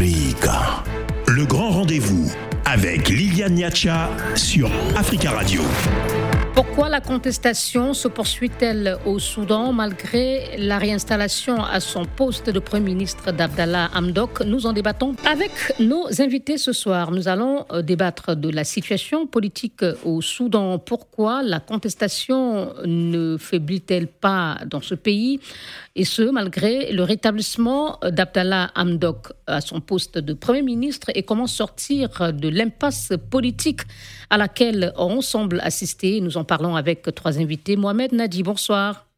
Le grand rendez-vous avec Liliane Niacha sur Africa Radio. Pourquoi la contestation se poursuit-elle au Soudan malgré la réinstallation à son poste de Premier ministre d'Abdallah Hamdok? Nous en débattons avec nos invités ce soir. Nous allons euh, débattre de la situation politique au Soudan. Pourquoi la contestation ne faiblit-elle pas dans ce pays? Et ce, malgré le rétablissement d'Abdallah Hamdok à son poste de Premier ministre et comment sortir de l'impasse politique à laquelle on semble assister. Nous en parlons avec trois invités. Mohamed Nadi, bonsoir.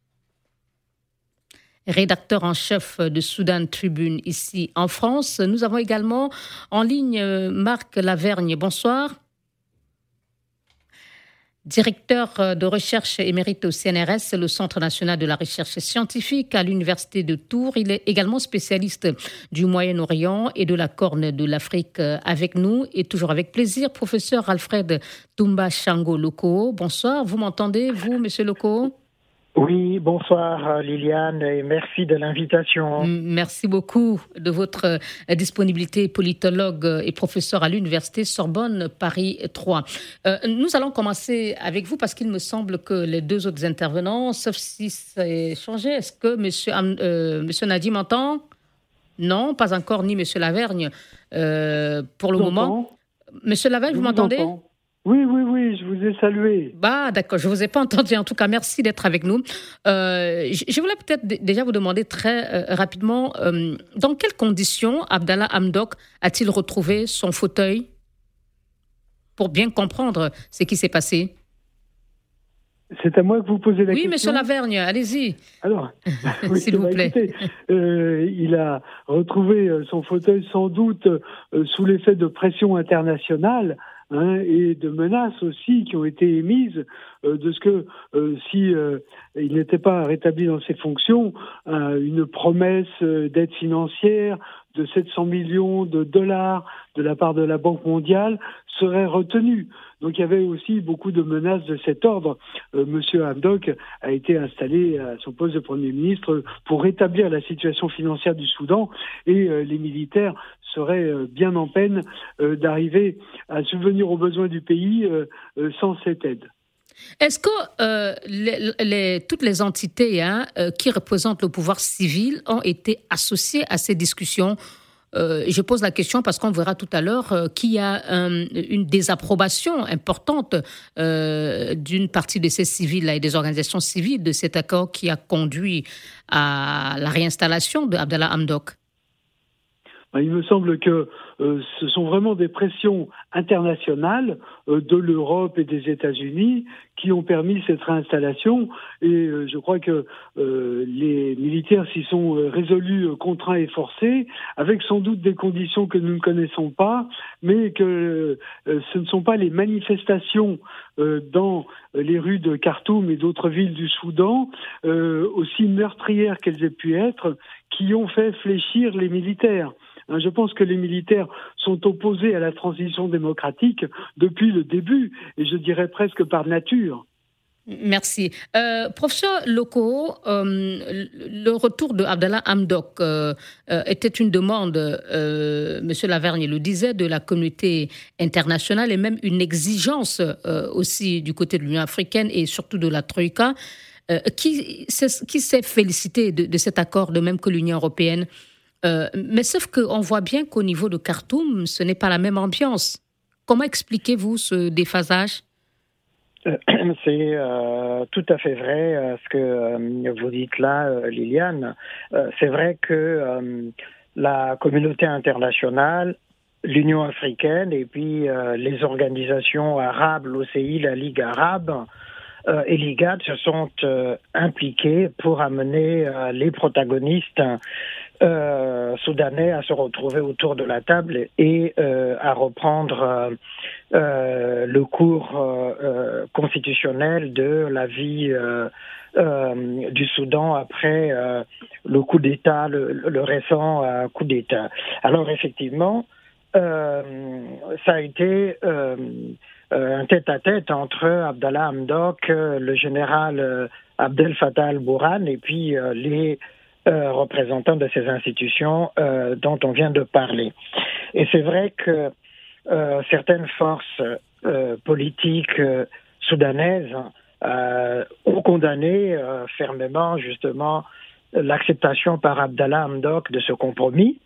Rédacteur en chef de Soudan Tribune ici en France. Nous avons également en ligne Marc Lavergne. Bonsoir directeur euh, de recherche émérite au CNRS, le Centre national de la recherche scientifique à l'Université de Tours. Il est également spécialiste du Moyen-Orient et de la Corne de l'Afrique euh, avec nous et toujours avec plaisir, professeur Alfred Tumba Chango Loco. Bonsoir, vous m'entendez, vous, monsieur Loco oui, bonsoir euh, Liliane et merci de l'invitation. Merci beaucoup de votre euh, disponibilité, politologue euh, et professeur à l'Université Sorbonne Paris 3. nous allons commencer avec vous parce qu'il me semble que les deux autres intervenants, sauf si ça a changé, est-ce que monsieur, monsieur Nadi m'entend Non, pas encore, ni monsieur Lavergne pour le moment. Monsieur Lavergne, vous m'entendez? Oui, oui, oui, je vous ai salué. Bah, d'accord, je ne vous ai pas entendu. En tout cas, merci d'être avec nous. Euh, je voulais peut-être déjà vous demander très euh, rapidement, euh, dans quelles conditions Abdallah Hamdok a-t-il retrouvé son fauteuil pour bien comprendre ce qui s'est passé? C'est à moi que vous posez la question. Oui, monsieur Lavergne, allez-y. Alors, s'il vous plaît. il a retrouvé son fauteuil sans doute sous l'effet de pression internationale Hein, et de menaces aussi qui ont été émises euh, de ce que euh, si euh, il n'était pas rétabli dans ses fonctions, une promesse d'aide financière de 700 millions de dollars de la part de la Banque mondiale serait retenue. Donc il y avait aussi beaucoup de menaces de cet ordre. Monsieur Hamdok a été installé à son poste de Premier ministre pour rétablir la situation financière du Soudan et les militaires seraient bien en peine d'arriver à subvenir aux besoins du pays sans cette aide. Est-ce que euh, toutes les entités hein, euh, qui représentent le pouvoir civil ont été associées à ces discussions? Euh, Je pose la question parce qu'on verra tout à l'heure qu'il y a une désapprobation importante d'une partie de ces civils et des organisations civiles de cet accord qui a conduit à la réinstallation de Abdallah Hamdok. Il me semble que euh, ce sont vraiment des pressions internationales euh, de l'Europe et des États-Unis qui ont permis cette réinstallation. Et euh, je crois que les militaires s'y sont résolus, contraints et forcés, avec sans doute des conditions que nous ne connaissons pas, mais que ce ne sont pas les manifestations dans les rues de Khartoum et d'autres villes du Soudan, aussi meurtrières qu'elles aient pu être, qui ont fait fléchir les militaires. Hein, je pense que les militaires sont opposés à la transition démocratique depuis le début, et je dirais presque par nature. Merci. Euh, professeur Loco, euh, le retour de Abdallah Hamdok euh, était une demande, Monsieur Lavergne le disait, de la communauté internationale et même une exigence aussi du côté de l'Union africaine et surtout de la Troïka. qui, s'est félicité de, cet accord, de même que l'Union européenne? Euh, mais sauf qu'on voit bien qu'au niveau de Khartoum, ce n'est pas la même ambiance. Comment expliquez-vous ce déphasage? Euh, c'est euh, tout à fait vrai ce que vous dites là, Liliane. c'est vrai que la communauté internationale, l'Union africaine et puis les organisations arabes, l'OCI, la Ligue arabe et l'IGAD se sont impliqués pour amener les protagonistes euh, soudanais à se retrouver autour de la table et euh, à reprendre euh, le cours constitutionnel de la vie du Soudan après le coup d'État, le, récent coup d'État. Alors effectivement, ça a été un tête-à-tête entre Abdallah Hamdok, le général Abdel Fattah al-Bourhan et puis les représentants de ces institutions dont on vient de parler. Et c'est vrai que certaines forces politiques soudanaises ont condamné fermement justement l'acceptation par Abdallah Hamdok de ce compromis,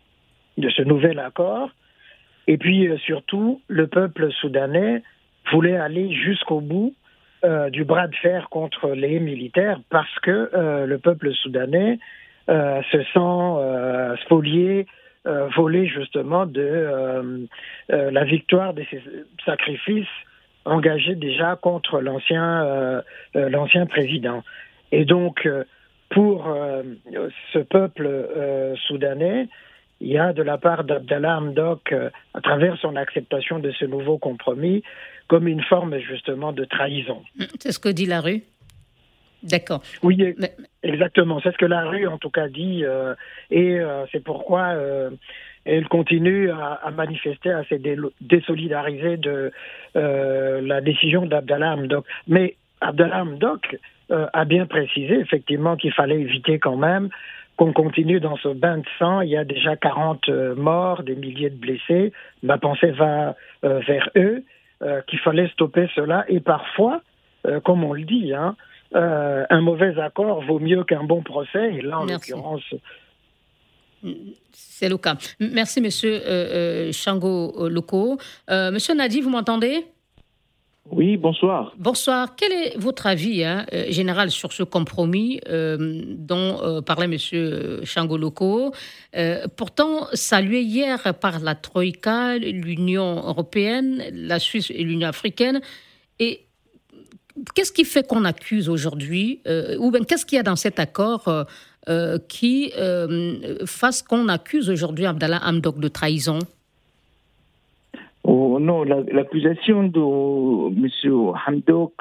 de ce nouvel accord. Et puis surtout, le peuple soudanais voulait aller jusqu'au bout euh, du bras de fer contre les militaires parce que euh, le peuple soudanais euh, se sent spolié, volé justement de la victoire de ces sacrifices engagés déjà contre l'ancien l'ancien président. Et donc pour ce peuple soudanais, il y a de la part d'Abdallah Hamdok, à travers son acceptation de ce nouveau compromis, comme une forme justement de trahison. Mm, c'est ce que dit la rue D'accord. Oui, exactement. C'est ce que la rue, en tout cas, dit. Euh, et euh, c'est pourquoi euh, elle continue à, manifester, à se désolidariser de la décision d'Abdallah Hamdok. Mais Abdallah Hamdok a bien précisé, effectivement, qu'il fallait éviter quand même qu'on continue dans ce bain de sang. Il y a déjà 40 morts, des milliers de blessés. Ma pensée va vers eux. Euh, qu'il fallait stopper cela. Et parfois, euh, comme on le dit, hein, euh, un mauvais accord vaut mieux qu'un bon procès. Et là, en l'occurrence. C'est le cas. Merci, monsieur Chango Loco. monsieur Nadi, vous m'entendez? Oui, bonsoir. Bonsoir. Quel est votre avis hein, euh, général sur ce compromis euh, dont euh, parlait M. Changoloko Pourtant, salué hier par la Troïka, l'Union européenne, la Suisse et l'Union africaine. Et qu'est-ce qui fait qu'on accuse aujourd'hui, ou bien qu'est-ce qu'il y a dans cet accord qui fasse qu'on accuse aujourd'hui Abdallah Hamdok de trahison? Oh, non, l'accusation de M. Hamdok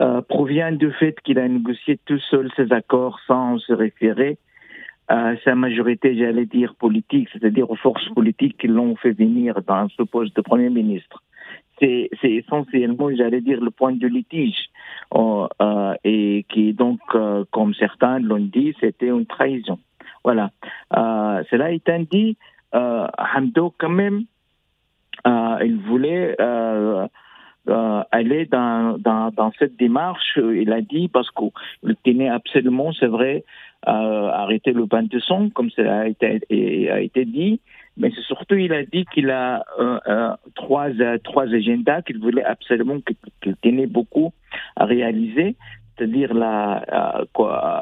euh, provient du fait qu'il a négocié tout seul ses accords sans se référer à sa majorité, j'allais dire, politique, c'est-à-dire aux forces politiques qui l'ont fait venir dans ce poste de Premier ministre. C'est essentiellement, j'allais dire, le point de litige. Oh, euh, et qui, donc, euh, comme certains l'ont dit, c'était une trahison. Voilà. cela étant dit, Hamdok, quand même, il voulait euh, euh, aller dans, dans, dans, cette démarche. Il a dit, parce qu'il tenait absolument, c'est vrai, arrêter le son, comme cela a été, a été dit, mais surtout, il a dit qu'il a trois, trois agendas qu'il voulait absolument, qu'il tenait beaucoup à réaliser, c'est-à-dire la,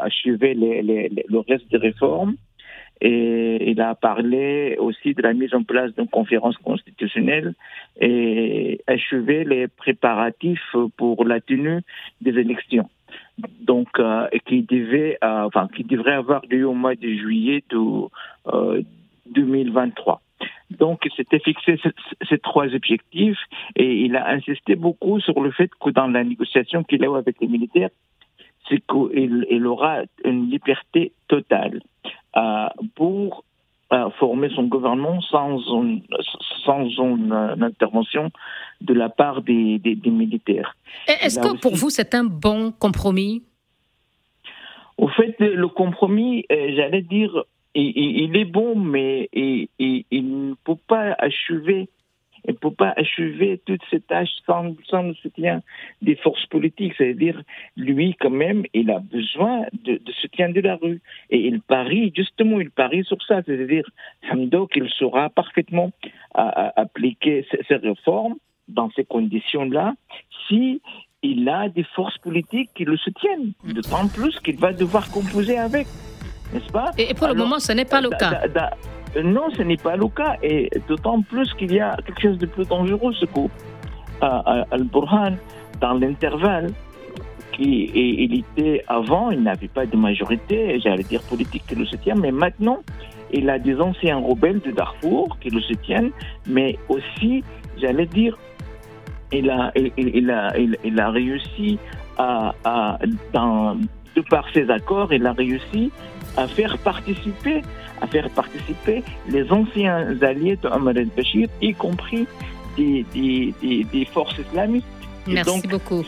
achever les, les, le reste des réformes, et il a parlé aussi de la mise en place d'une conférence constitutionnelle et achevé les préparatifs pour la tenue des élections. Donc, euh, qui devait, euh, enfin, qui devrait avoir lieu au mois de juillet de 2023. Euh, Donc, il s'était fixé ces trois objectifs et il a insisté beaucoup sur le fait que dans la négociation qu'il a eu avec les militaires, c'est qu'il il aura une liberté totale. Euh, pour euh, former son gouvernement sans une, sans une, intervention de la part des, des, militaires. Est-ce que pour vous, c'est un bon compromis? Au fait, le compromis, euh, j'allais dire, il, il, est bon, mais il, il ne peut pas achever il ne peut pas achever toutes ces tâches sans, sans, le soutien des forces politiques. C'est-à-dire, lui, quand même, il a besoin de, soutien de la rue. Et il parie, justement, il parie sur ça. C'est-à-dire, Hamdok, il saura parfaitement appliquer ces, réformes dans ces conditions-là si il a des forces politiques qui le soutiennent. D'autant plus qu'il va devoir composer avec. N'est-ce pas? Et pour le moment, ce n'est pas le cas. Non, ce n'est pas le cas. Et d'autant plus qu'il y a quelque chose de plus dangereux, ce coup. Al-Burhan, dans l'intervalle, qui, il était avant, il n'avait pas de majorité, j'allais dire politique qui le soutient, mais maintenant, il a des anciens rebelles de Darfour qui le soutiennent, mais aussi, j'allais dire, il a, il, a, il, a réussi à, de par ses accords, il a réussi à faire participer à faire participer les anciens alliés de Omar el-Bashir, y compris des, des, des, forces islamistes Merci beaucoup.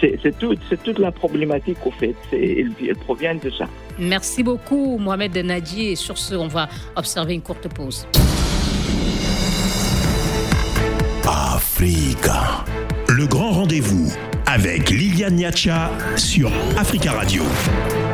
C'est toute la problématique, au fait. Elle, elle, provient de ça. Merci beaucoup, Mohamed Nadi. Et sur ce, on va observer une courte pause. Africa. Le grand rendez-vous avec Liliane Niacha sur Africa Radio.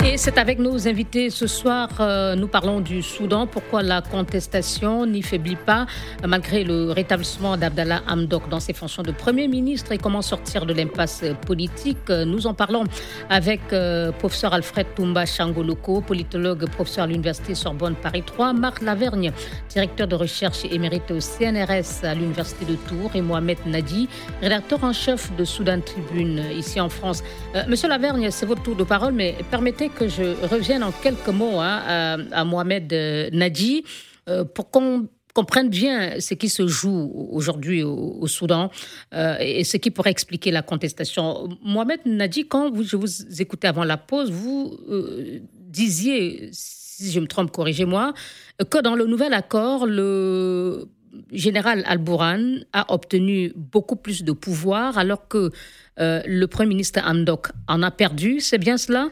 Et c'est avec nos invités ce soir, euh, nous parlons du Soudan, pourquoi la contestation n'y faiblit pas malgré le rétablissement d'Abdallah Hamdok dans ses fonctions de Premier ministre et comment sortir de l'impasse politique? Nous en parlons avec euh, professeur Alfred Toumba Changoloko, politologue, professeur à l'Université Sorbonne Paris 3, Marc Lavergne, directeur de recherche émérite au CNRS à l'Université de Tours et Mohamed Nadi, rédacteur en chef de Soudan Tribune ici en France. Euh, Monsieur Lavergne, c'est votre tour de parole, mais permettez que je revienne en quelques mots hein, à, Mohamed euh, Nadi euh, pour qu'on comprenne bien ce qui se joue aujourd'hui au, Soudan euh, et ce qui pourrait expliquer la contestation. Mohamed Nadi, quand je vous écoutais avant la pause, vous disiez, si je me trompe, corrigez-moi, que dans le nouvel accord, le général Al-Bourhan a obtenu beaucoup plus de pouvoir alors que le Premier ministre Hamdok en a perdu. C'est bien cela?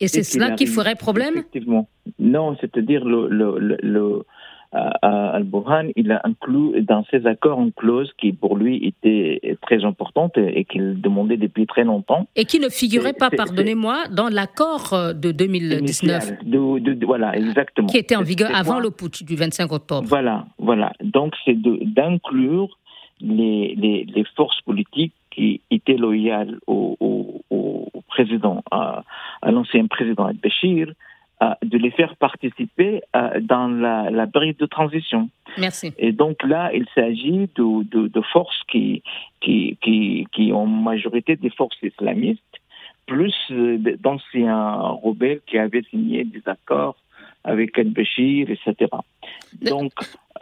Et c'est cela qui ferait problème Effectivement. Non, c'est-à-dire le, le, le, Al-Burhan, il a inclus dans ses accords une clause qui pour lui était très importante et qu'il demandait depuis très longtemps. Et qui ne figurait pas, pardonnez-moi, dans l'accord de 2019. voilà, exactement. Qui était en vigueur avant le putsch du 25 octobre. Voilà, voilà. Donc c'est d'inclure les, les, les, forces politiques qui étaient loyales au, au, au président, à, à l'ancien président al-Bashir, de les faire participer dans la, la, période de transition. Merci. Et donc là, il s'agit de, de, de, forces qui, qui, qui, qui ont majorité des forces islamistes, plus euh, d'anciens rebelles qui avaient signé des accords avec al-Bashir, etc. Donc,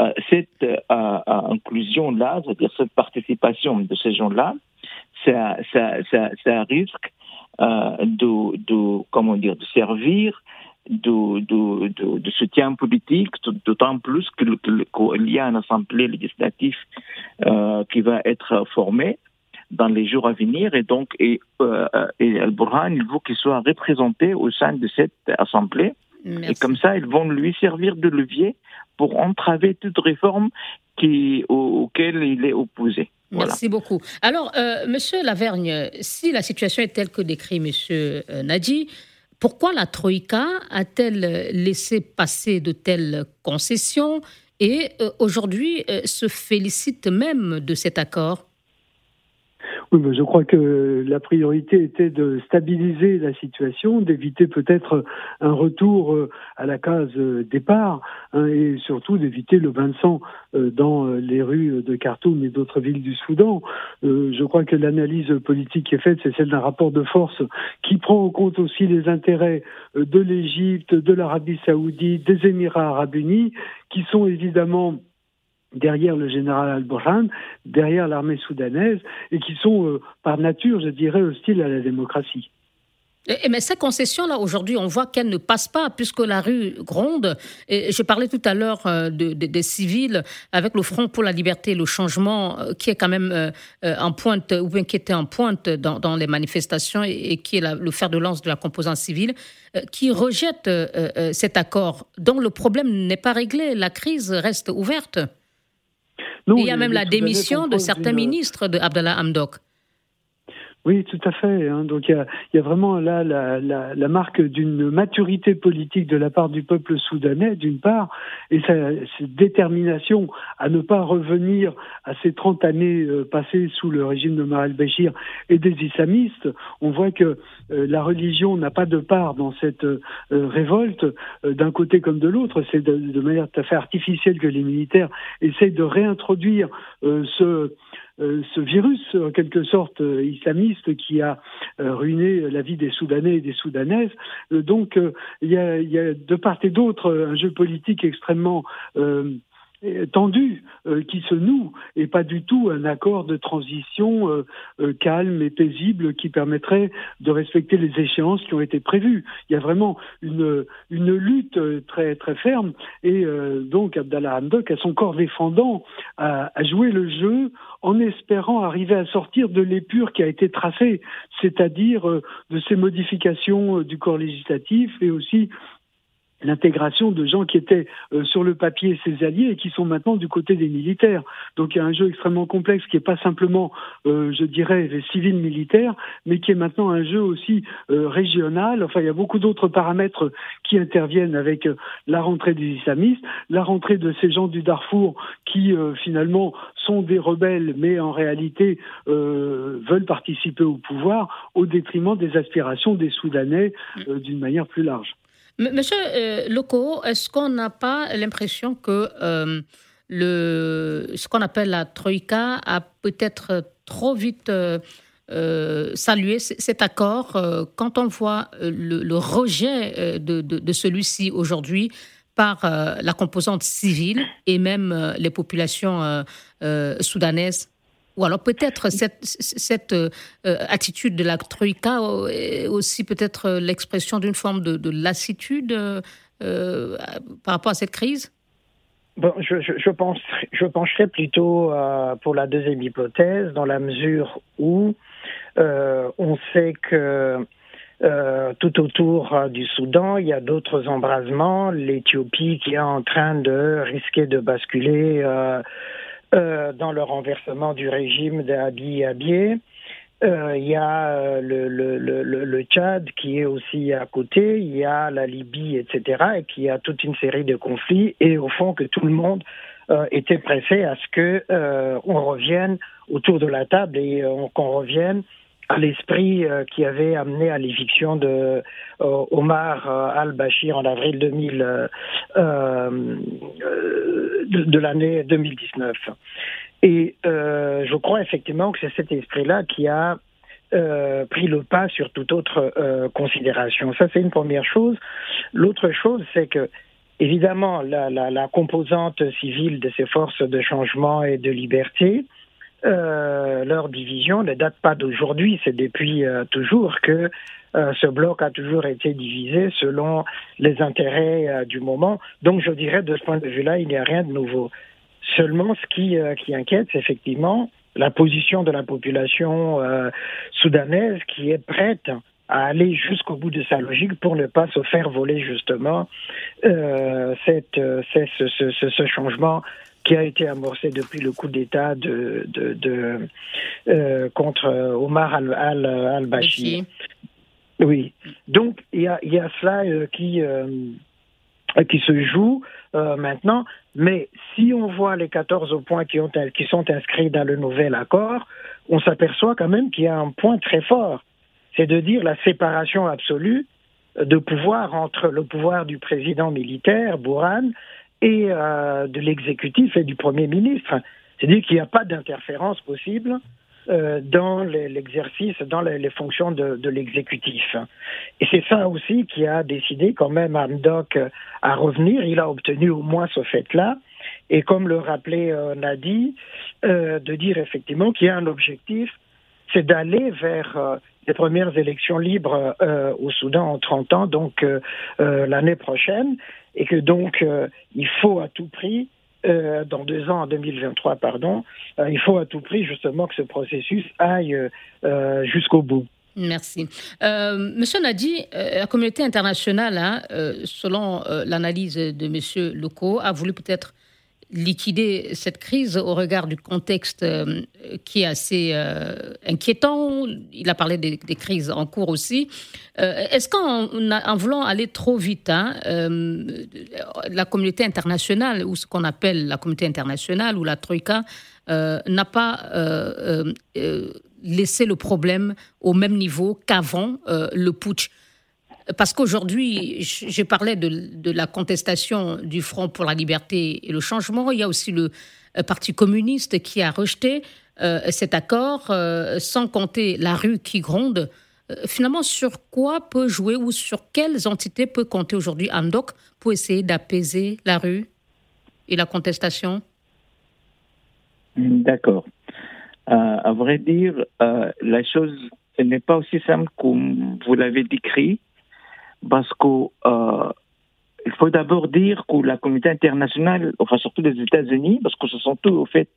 euh, cette euh, inclusion-là, c'est-à-dire cette participation de ces gens-là, ça, ça, ça, ça, risque euh, de, de, comment dire, de servir de, de, de, de soutien politique, d'autant plus qu'il y a une assemblée législative euh, qui va être formée dans les jours à venir. Et donc et, euh, et Al-Burhan, il faut qu'il soit représenté au sein de cette assemblée. Et comme ça ils vont lui servir de levier pour entraver toute réforme qui, auquel il est opposé. Merci beaucoup. Alors, euh, Monsieur Lavergne, si la situation est telle que décrit Monsieur euh, Nadi, pourquoi la Troïka a-t-elle laissé passer de telles concessions et euh, aujourd'hui se félicite même de cet accord? Oui, mais je crois que la priorité était de stabiliser la situation, d'éviter peut-être un retour euh, à la case euh, départ hein, et surtout d'éviter le bain de sang euh, dans les rues de Khartoum et d'autres villes du Soudan. Je crois que l'analyse politique qui est faite, c'est celle d'un rapport de force qui prend en compte aussi les intérêts de l'Égypte, de l'Arabie saoudite, des Émirats arabes unis, qui sont évidemment derrière le général al-Burhan, derrière l'armée soudanaise, et qui sont euh, par nature, je dirais, hostiles à la démocratie. Mais ces concessions-là, aujourd'hui, on voit qu'elles ne passent pas puisque la rue gronde. Et je parlais tout à l'heure euh, de, des civils avec le Front pour la liberté et le changement euh, qui est quand même en pointe, ou bien qui était en pointe dans, les manifestations et, qui est le fer de lance de la composante civile, qui rejette cet accord dont le problème n'est pas réglé. La crise reste ouverte il y a même la démission de certains ministres de Abdallah Hamdok. Oui, tout à fait. Hein. Donc il y a, vraiment là la, marque d'une maturité politique de la part du peuple soudanais, d'une part, et sa, détermination à ne pas revenir à ces 30 années euh, passées sous le régime de Mahal Béchir et des islamistes. On voit que euh, la religion n'a pas de part dans cette euh, révolte, d'un côté comme de l'autre. C'est de, de, manière tout à fait artificielle que les militaires essayent de réintroduire ce euh, ce virus, en quelque sorte, euh, islamiste qui a euh, ruiné la vie des Soudanais et des Soudanaises. donc, il y a, y, a, de part et d'autre un jeu politique extrêmement tendu euh, qui se noue et pas du tout un accord de transition euh, euh, calme et paisible qui permettrait de respecter les échéances qui ont été prévues. Il y a vraiment une, une lutte très très ferme et donc Abdallah Hamdok a son corps défendant à, à jouer le jeu en espérant arriver à sortir de l'épure qui a été tracée, c'est-à-dire de ces modifications du corps législatif et aussi l'intégration de gens qui étaient euh, sur le papier ses alliés et qui sont maintenant du côté des militaires. Donc il y a un jeu extrêmement complexe qui n'est pas simplement, euh, je dirais, civil militaire, mais qui est maintenant un jeu aussi euh, régional. Enfin, il y a beaucoup d'autres paramètres qui interviennent avec la rentrée des islamistes, la rentrée de ces gens du Darfour qui finalement sont des rebelles, mais en réalité veulent participer au pouvoir au détriment des aspirations des Soudanais d'une manière plus large. Monsieur euh, Loco, est-ce qu'on n'a pas l'impression que euh, ce qu'on appelle la Troïka a peut-être trop vite euh, salué cet accord quand on voit le, rejet de, de celui-ci aujourd'hui par la composante civile et même les populations soudanaises? Ou alors peut-être cette, euh, attitude de la Troïka est aussi peut-être l'expression d'une forme de, lassitude euh, par rapport à cette crise? Bon, je, je, pencherais plutôt euh, pour la deuxième hypothèse, dans la mesure où on sait que tout autour du Soudan, il y a d'autres embrasements. L'Éthiopie qui est en train de risquer de basculer euh, dans le renversement du régime d'Abi Abiy. Euh, il y a euh, le, le, le, le, Tchad qui est aussi à côté, il y a la Libye, etc., et qui a toute une série de conflits, et au fond que tout le monde euh, était pressé à ce que on revienne autour de la table et qu'on revienne à l'esprit euh, qui avait amené à l'éviction de euh, Omar euh, al-Bashir en avril 2000, de, l'année 2019. Et je crois effectivement que c'est cet esprit-là qui a pris le pas sur toute autre considération. Ça, c'est une première chose. L'autre chose, c'est que évidemment la, la, la, composante civile de ces forces de changement et de liberté euh, leur division ne date pas d'aujourd'hui, c'est depuis euh, toujours que euh, ce bloc a toujours été divisé selon les intérêts du moment. Donc je dirais de ce point de vue-là, il n'y a rien de nouveau. Seulement, ce qui, qui inquiète, c'est effectivement la position de la population soudanaise qui est prête à aller jusqu'au bout de sa logique pour ne pas se faire voler justement cette, ce, ce, ce, changement qui a été amorcé depuis le coup d'État de, de, euh, contre Omar al-Bashir. oui. Donc, il y a, y a cela euh, qui, euh, qui se joue maintenant. Mais si on voit les 14 points qui, ont, qui sont inscrits dans le nouvel accord, on s'aperçoit quand même qu'il y a un point très fort. C'est de dire la séparation absolue de pouvoir entre le pouvoir du président militaire, Bourhan, et euh, de l'exécutif et du Premier ministre. C'est-à-dire qu'il n'y a pas d'interférence possible euh, dans l'exercice, dans les, fonctions de, de l'exécutif. Et c'est ça aussi qui a décidé quand même Amdoc à revenir. Il a obtenu au moins ce fait-là. Et comme le rappelait euh, Nadi, euh, de dire effectivement qu'il y a un objectif, c'est d'aller vers euh, les premières élections libres euh, au Soudan en 30 ans, donc l'année prochaine, et que donc euh, il faut à tout prix euh, dans deux ans, en 2023, pardon, euh, il faut à tout prix justement que ce processus aille jusqu'au bout. Merci. Monsieur Nadi, la communauté internationale, hein, selon l'analyse de Monsieur Loco, a voulu peut-être liquider cette crise au regard du contexte euh, qui est assez euh, inquiétant. Il a parlé des, crises en cours aussi. Euh, est-ce qu'en en voulant aller trop vite, hein, la communauté internationale, ou ce qu'on appelle la communauté internationale, ou la Troïka, n'a pas laissé le problème au même niveau qu'avant le putsch? Parce qu'aujourd'hui, j'ai parlé de, la contestation du Front pour la liberté et le changement. Il y a aussi le euh, Parti communiste qui a rejeté euh, cet accord, euh, sans compter la rue qui gronde. finalement, sur quoi peut jouer ou sur quelles entités peut compter aujourd'hui Andok pour essayer d'apaiser la rue et la contestation? D'accord. à vrai dire, la chose n'est pas aussi simple comme vous l'avez décrit, parce que il faut d'abord dire que la communauté internationale, enfin surtout les États-Unis, parce que ce sont eux au fait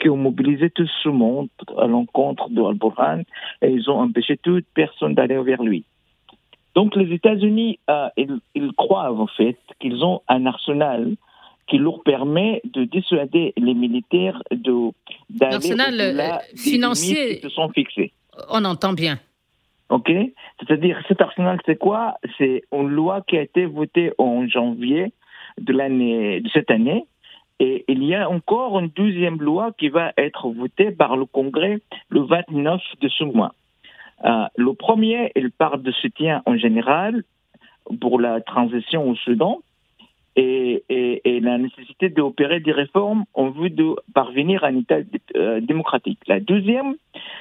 qui ont mobilisé tout ce monde à l'encontre de Al-Burhan et ils ont empêché toute personne d'aller vers lui. Donc les États-Unis, euh, ils, croient en fait qu'ils ont un arsenal qui leur permet de dissuader les militaires de d'aller l'arsenal euh, financier qui se sont fixés. On entend bien. OK? C'est-à-dire, cet arsenal, c'est quoi? C'est une loi qui a été votée en janvier de, l'année, de cette année. Et il y a encore une deuxième loi qui va être votée par le Congrès le 29 de ce mois. Euh, le premier, il parle de soutien en général pour la transition au Soudan et, et, la nécessité d'opérer des réformes en vue de parvenir à un État euh, démocratique. La deuxième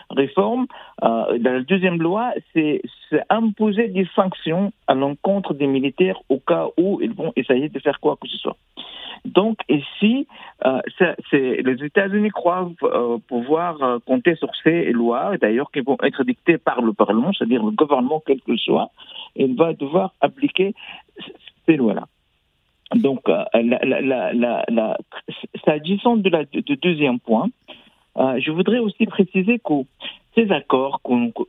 réforme, euh, dans la deuxième loi, c'est imposer des sanctions à l'encontre des militaires au cas où ils vont essayer de faire quoi que ce soit. Donc ici, euh, les États-Unis croient euh, pouvoir compter sur ces lois, d'ailleurs qui vont être dictées par le Parlement, c'est-à-dire le gouvernement quel que soit, il va devoir appliquer ces lois-là. Donc, euh, s'agissant de deuxième point, euh, je voudrais aussi préciser que ces accords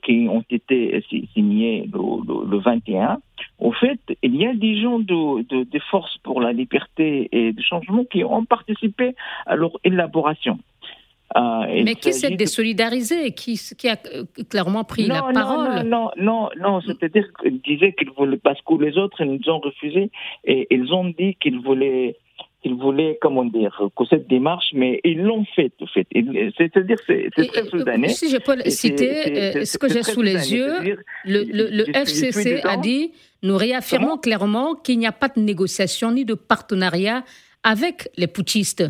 qui ont été signés le, 21, au fait, il y a des gens de, forces pour la liberté et le changement qui ont participé à leur élaboration. Euh, Mais qui s'est désolidarisé, qui, qui a euh, clairement pris la parole Non, non, non, c'est-à-dire qu'ils disaient qu'ils voulaient, parce que les autres nous ont refusé et ils ont dit qu'ils voulaient qu'ils voulaient, comment dire, que cette démarche, mais ils l'ont fait, en fait. C'est-à-dire, c'est très euh, soudanais. Si je peux citer ce que j'ai sous les yeux, le, le, FCC a dit, nous réaffirmons clairement qu'il n'y a pas de négociation ni de partenariat avec les putschistes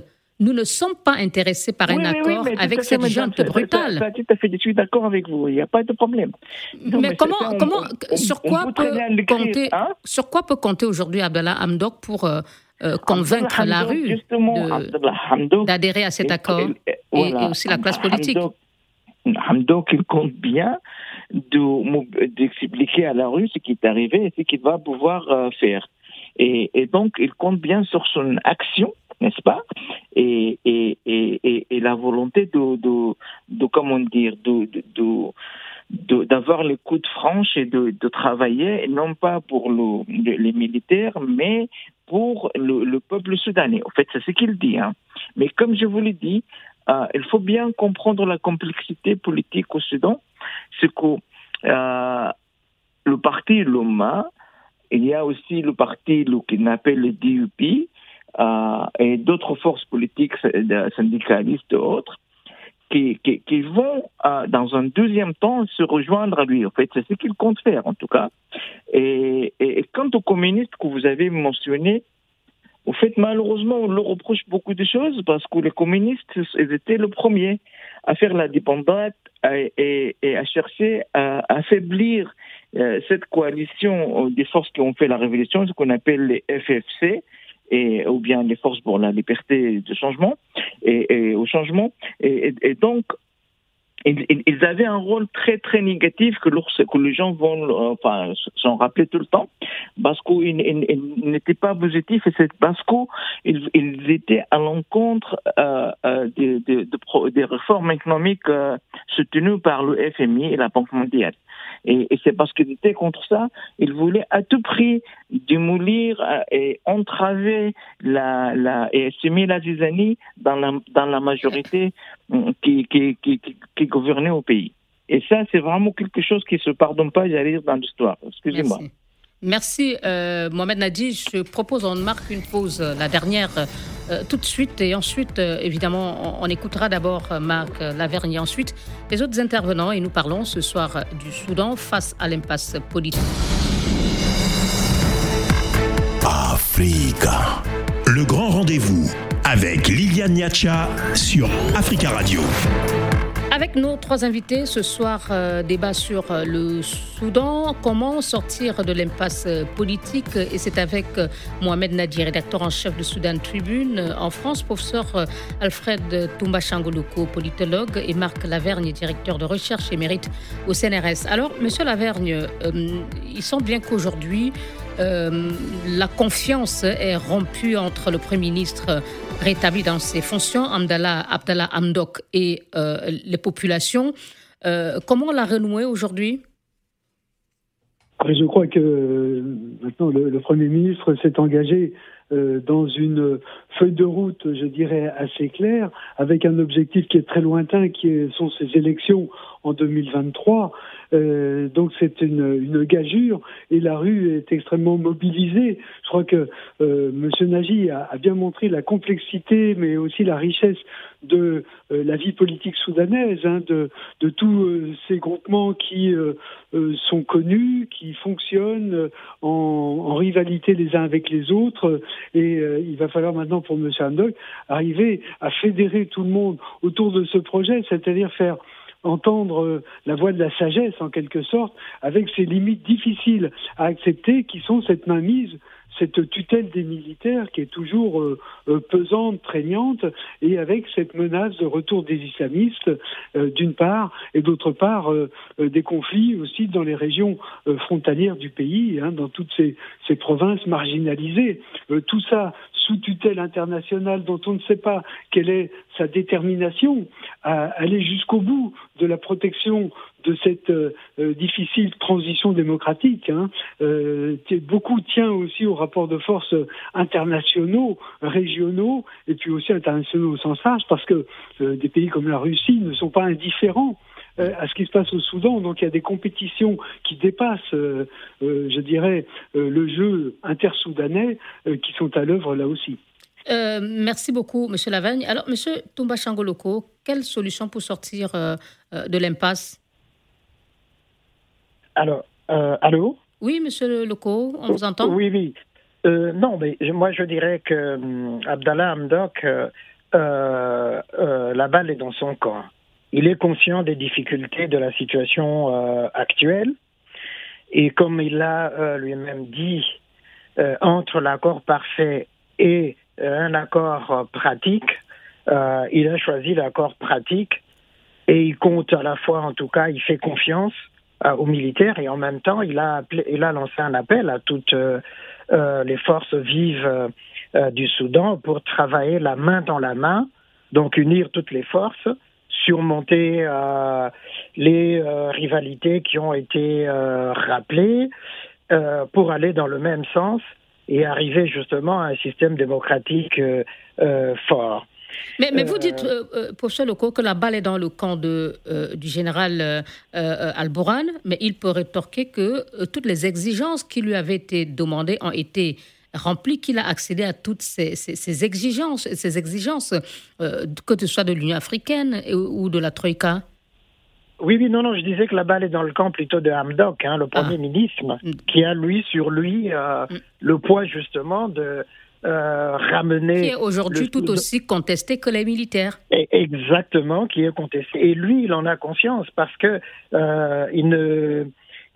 nous ne sommes pas intéressés par un accord avec cette junte brutale. Ça, tout à fait, je suis d'accord avec vous, il n'y a pas de problème. mais, comment, comment sur, quoi peut compter, hein? sur quoi peut compter aujourd'hui Abdallah Hamdok pour euh, euh, convaincre la rue d'adhérer à cet accord et, aussi la classe politique? Hamdok, il compte bien d'expliquer à la rue ce qui est arrivé et ce qu'il va pouvoir euh, faire. Et, et, donc, il compte bien sur son action n'est-ce pas? Et, et, et, et, la volonté de, de, de comment dire, de, de, d'avoir les coudes franches et de, de travailler, non pas pour le, les militaires, mais pour le, le, peuple soudanais. En fait, c'est ce qu'il dit. Hein. Mais comme je vous l'ai dit, euh, il faut bien comprendre la complexité politique au Soudan. C'est que euh, le parti Loma, il y a aussi le parti qu'on appelle le DUP, et d'autres forces politiques syndicalistes et autres qui, qui, vont, euh, dans un deuxième temps, se rejoindre à lui. En fait, c'est ce qu'il compte faire, en tout cas. Et, quant aux communistes que vous avez mentionnés, au fait, malheureusement, on leur reproche beaucoup de choses parce que les communistes, étaient le premier à faire la dépendance et, et, à chercher à affaiblir euh, cette coalition des forces qui ont fait la révolution, ce qu'on appelle les FFC, et, ou bien les forces pour la liberté de changement et, au changement. Et, donc, ils, avaient un rôle très très négatif que, que les gens vont enfin, s'en rappeler tout le temps parce qu'ils n'étaient pas positifs et c'est parce qu'ils ils étaient à l'encontre euh, euh des, des, réformes économiques euh, soutenues par le FMI et la Banque mondiale. Et, et c'est parce qu'ils étaient contre ça, ils voulaient à tout prix démolir euh, et entraver la, la, et semer la zizanie dans la, dans la majorité euh, qui, qui, qui, qui gouvernait au pays. Et ça, c'est vraiment quelque chose qui se pardonne pas, j'allais dire, dans l'histoire. Excusez-moi. Merci, euh, Mohamed Nadi. Je propose on marque une pause, euh, la dernière, euh, tout de suite. Et ensuite, évidemment, on, écoutera d'abord Marc Lavergne et ensuite les autres intervenants. Et nous parlons ce soir du Soudan face à l'impasse politique. Africa. Le grand rendez-vous avec Liliane Niacha sur Africa Radio. Avec nos trois invités ce soir, euh, débat sur euh, le Soudan, comment sortir de l'impasse euh, politique et c'est avec Mohamed Nadi, rédacteur en chef de Soudan Tribune en France, professeur Alfred Toumba Changoloko, politologue et Marc Lavergne, directeur de recherche émérite au CNRS. Alors, monsieur Lavergne, il semble bien qu'aujourd'hui, la confiance est rompue entre le Premier ministre rétabli dans ses fonctions, Abdallah, Hamdok et euh, les populations. Euh, comment la renouer aujourd'hui? Je crois que maintenant le Premier ministre s'est engagé euh, dans une feuille de route, je dirais, assez claire, avec un objectif qui est très lointain, qui sont ces élections en 2023. Euh, donc c'est une, gageure et la rue est extrêmement mobilisée. Je crois que euh, M. Nagy a, bien montré la complexité, mais aussi la richesse de la vie politique soudanaise, hein, de, tous ces groupements qui sont connus, qui fonctionnent en, en, rivalité les uns avec les autres. Et il va falloir maintenant pour M. Hamdok arriver à fédérer tout le monde autour de ce projet, c'est-à-dire faire entendre euh, la voix de la sagesse en quelque sorte, avec ces limites difficiles à accepter qui sont cette mainmise cette tutelle des militaires qui est toujours euh, euh, pesante, prégnante, et avec cette menace de retour des islamistes, d'une part, et d'autre part, des conflits aussi dans les régions frontalières du pays, hein, dans toutes ces, ces provinces marginalisées. tout ça sous tutelle internationale dont on ne sait pas quelle est sa détermination à aller jusqu'au bout de la protection de cette euh, euh, difficile transition démocratique. Hein. Euh, beaucoup tient aussi aux rapports de force internationaux, régionaux, et puis aussi internationaux au sens large, parce que des pays comme la Russie ne sont pas indifférents à ce qui se passe au Soudan. Donc il y a des compétitions qui dépassent, je dirais, le jeu intersoudanais qui sont à l'œuvre là aussi. merci beaucoup, Monsieur Lavagne. Alors, Monsieur Toumba Changoloko, quelle solution pour sortir de l'impasse? Alors, allô? Oui, Monsieur Loco, on vous entend? Oui, oui. non, mais moi je dirais que hum, Abdallah Hamdok, la balle est dans son camp. Il est conscient des difficultés de la situation euh, actuelle. Et comme il l'a euh, lui-même dit, euh, entre l'accord parfait et un accord pratique, il a choisi l'accord pratique. Et il compte à la fois, en tout cas, il fait confiance aux militaires et en même temps, il a, il a lancé un appel à toutes les forces vives du Soudan pour travailler la main dans la main, donc unir toutes les forces surmonter euh, les euh, rivalités qui ont été euh, rappelées pour aller dans le même sens et arriver justement à un système démocratique fort. Mais, mais, vous dites, professeur Leco, que la balle est dans le camp de, du général Al-Bourhan, mais il peut rétorquer que toutes les exigences qui lui avaient été demandées ont été rempli qu'il a accédé à toutes ces, exigences, ces exigences euh, que ce soit de l'Union africaine ou de la Troïka oui, oui, non, non, je disais que la balle est dans le camp plutôt de Hamdok, hein, le Premier ah. ministre, mm. qui a, lui, sur lui, euh, mm. le poids, justement, de euh, ramener... Qui est aujourd'hui tout aussi contesté que les militaires. exactement, qui est contesté. Et lui, il en a conscience, parce que il ne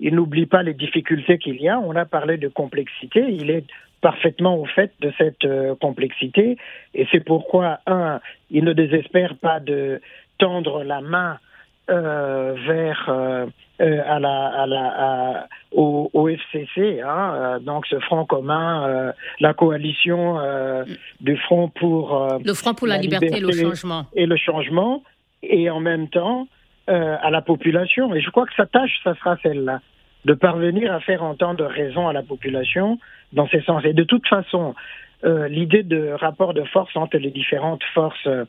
il n'oublie pas les difficultés qu'il y a. On a parlé de complexité. Il est parfaitement au fait de cette euh, complexité et c'est pourquoi, un, il ne désespère pas de tendre la main euh, vers euh, à la, à la, au, FCC, hein, donc ce front commun, la coalition du front pour le front pour la, liberté et le changement et le changement, et en même temps à la population. Et je crois que sa tâche, ça sera celle-là de parvenir à faire entendre raison à la population dans ces sens. Et de toute façon, euh, l'idée de rapport de force entre les différentes forces euh,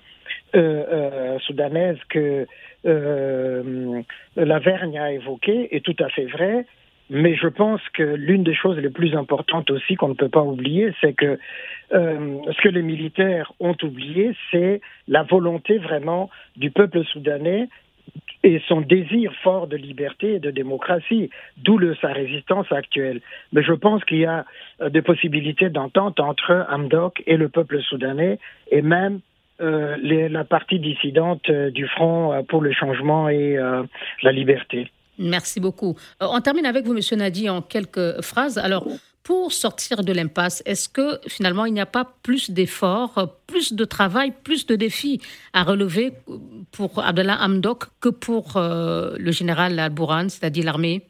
euh, soudanaises que la Vergne a évoquée est tout à fait vraie. Mais je pense que l'une des choses les plus importantes aussi qu'on ne peut pas oublier, c'est que ce que les militaires ont oublié, c'est la volonté vraiment du peuple soudanais et son désir fort de liberté et de démocratie, d'où sa résistance actuelle. Mais je pense qu'il y a euh, des possibilités d'entente entre Hamdok et le peuple soudanais, et même la partie dissidente du Front pour le changement et la liberté. Merci beaucoup. on termine avec vous, Monsieur Nadi, en quelques phrases. Alors, pour sortir de l'impasse, est-ce que finalement il n'y a pas plus d'efforts, plus de travail, plus de défis à relever pour Abdallah Hamdok que pour euh, le général Al-Bourhan, c'est-à-dire l'armée?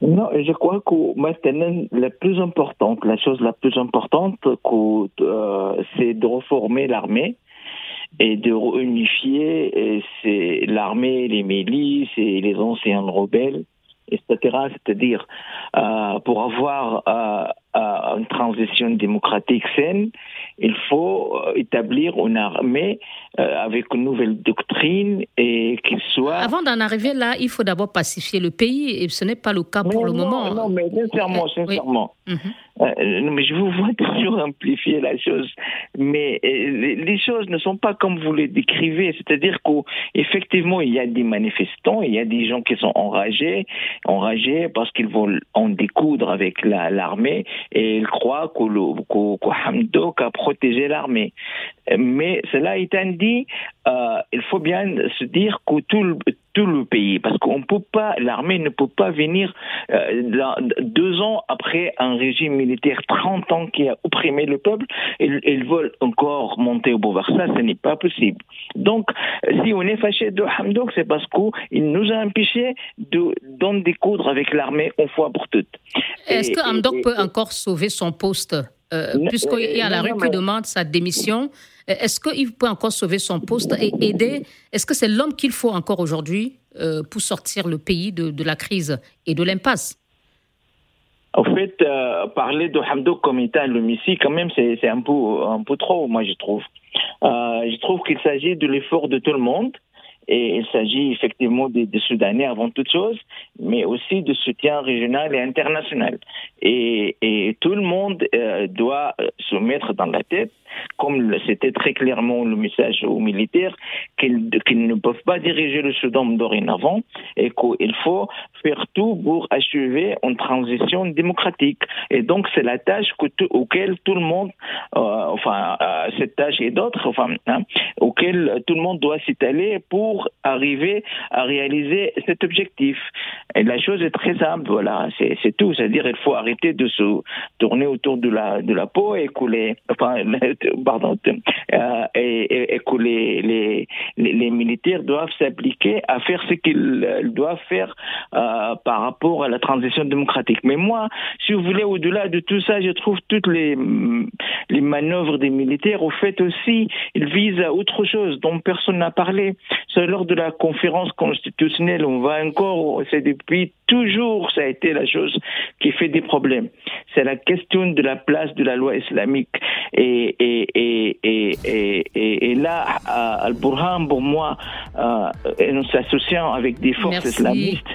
Non, je crois que maintenant, la plus importante, la chose la plus importante, euh, c'est de reformer l'armée et de réunifier l'armée, les milices et les anciens rebelles etc. C'est-à-dire, euh, pour avoir euh, euh, une transition démocratique saine, il faut établir une armée avec une nouvelle doctrine et qu'il soit. Avant d'en arriver là, il faut d'abord pacifier le pays et ce n'est pas le cas pour le moment. Non, mais sincèrement, sincèrement. Mhm. Euh, mais je vous vois toujours amplifier la chose. Mais euh, les choses ne sont pas comme vous les décrivez. C'est-à-dire qu'effectivement, il y a des manifestants, il y a des gens qui sont enragés, enragés parce qu'ils vont en découdre avec l'armée et ils croient que, Hamdok a protégé l'armée. Mais cela étant dit, euh, il faut bien se dire que tout le, tout le pays, parce qu'on peut pas, l'armée ne peut pas venir euh, deux ans après un régime militaire, 30 ans qui a opprimé le peuple, ils, ils veulent encore monter au pouvoir. Ça, ce n'est pas possible. Donc, si on est fâché de Hamdok, c'est parce qu'il nous a empêché de d'en découdre avec l'armée une fois pour toutes. Est-ce que Hamdok peut encore sauver son poste euh, puisqu'il y a la rue qui demande sa démission, est-ce qu'il peut encore sauver son poste et aider? Est-ce que c'est l'homme qu'il faut encore aujourd'hui euh, pour sortir le pays de, la crise et de l'impasse? En fait, parler de Hamdok comme étant le Messie, quand même, c'est un peu, trop, moi, je trouve. je trouve qu'il s'agit de l'effort de tout le monde. Et il s'agit effectivement des, Soudanais avant toute chose, mais aussi de soutien régional et international. Et, tout le monde euh, doit euh, se mettre dans la tête comme c'était très clairement le message aux militaires, qu'ils ne peuvent pas diriger le Soudan dorénavant et qu'il faut faire tout pour achever une transition démocratique. Et donc, c'est la tâche que auquel tout le monde, euh, enfin, euh, cette tâche et d'autres, enfin, hein, auquel tout le monde doit s'étaler pour arriver à réaliser cet objectif. Et la chose est très simple, voilà, c'est tout. C'est-à-dire, il faut arrêter de se tourner autour de la, de la peau et couler, enfin, euh, et, que les, militaires doivent s'appliquer à faire ce qu'ils doivent faire euh, par rapport à la transition démocratique. Mais moi, si vous voulez, au-delà de tout ça, je trouve toutes les, les manœuvres des militaires, au fait aussi, ils visent à autre chose dont personne n'a parlé. C'est lors de la conférence constitutionnelle, on va encore, c'est depuis toujours, ça a été la chose qui fait des problèmes. C'est la question de la place de la loi islamique. Et, et, et, et, là, Al-Burhan, pour moi, euh, en s'associant avec des forces islamistes,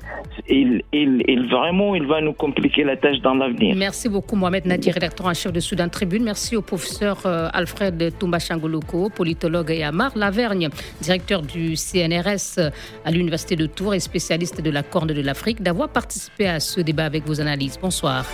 il, il, il, vraiment, il va nous compliquer la tâche dans l'avenir. Merci beaucoup, Mohamed Nadir, rédacteur en chef de Soudan Tribune. Merci au professeur euh, Alfred Toumba Changoloko, politologue, et Amar Lavergne, directeur du CNRS à l'Université de Tours et spécialiste de la Corne de l'Afrique, d'avoir participé à ce débat avec vos analyses. Bonsoir.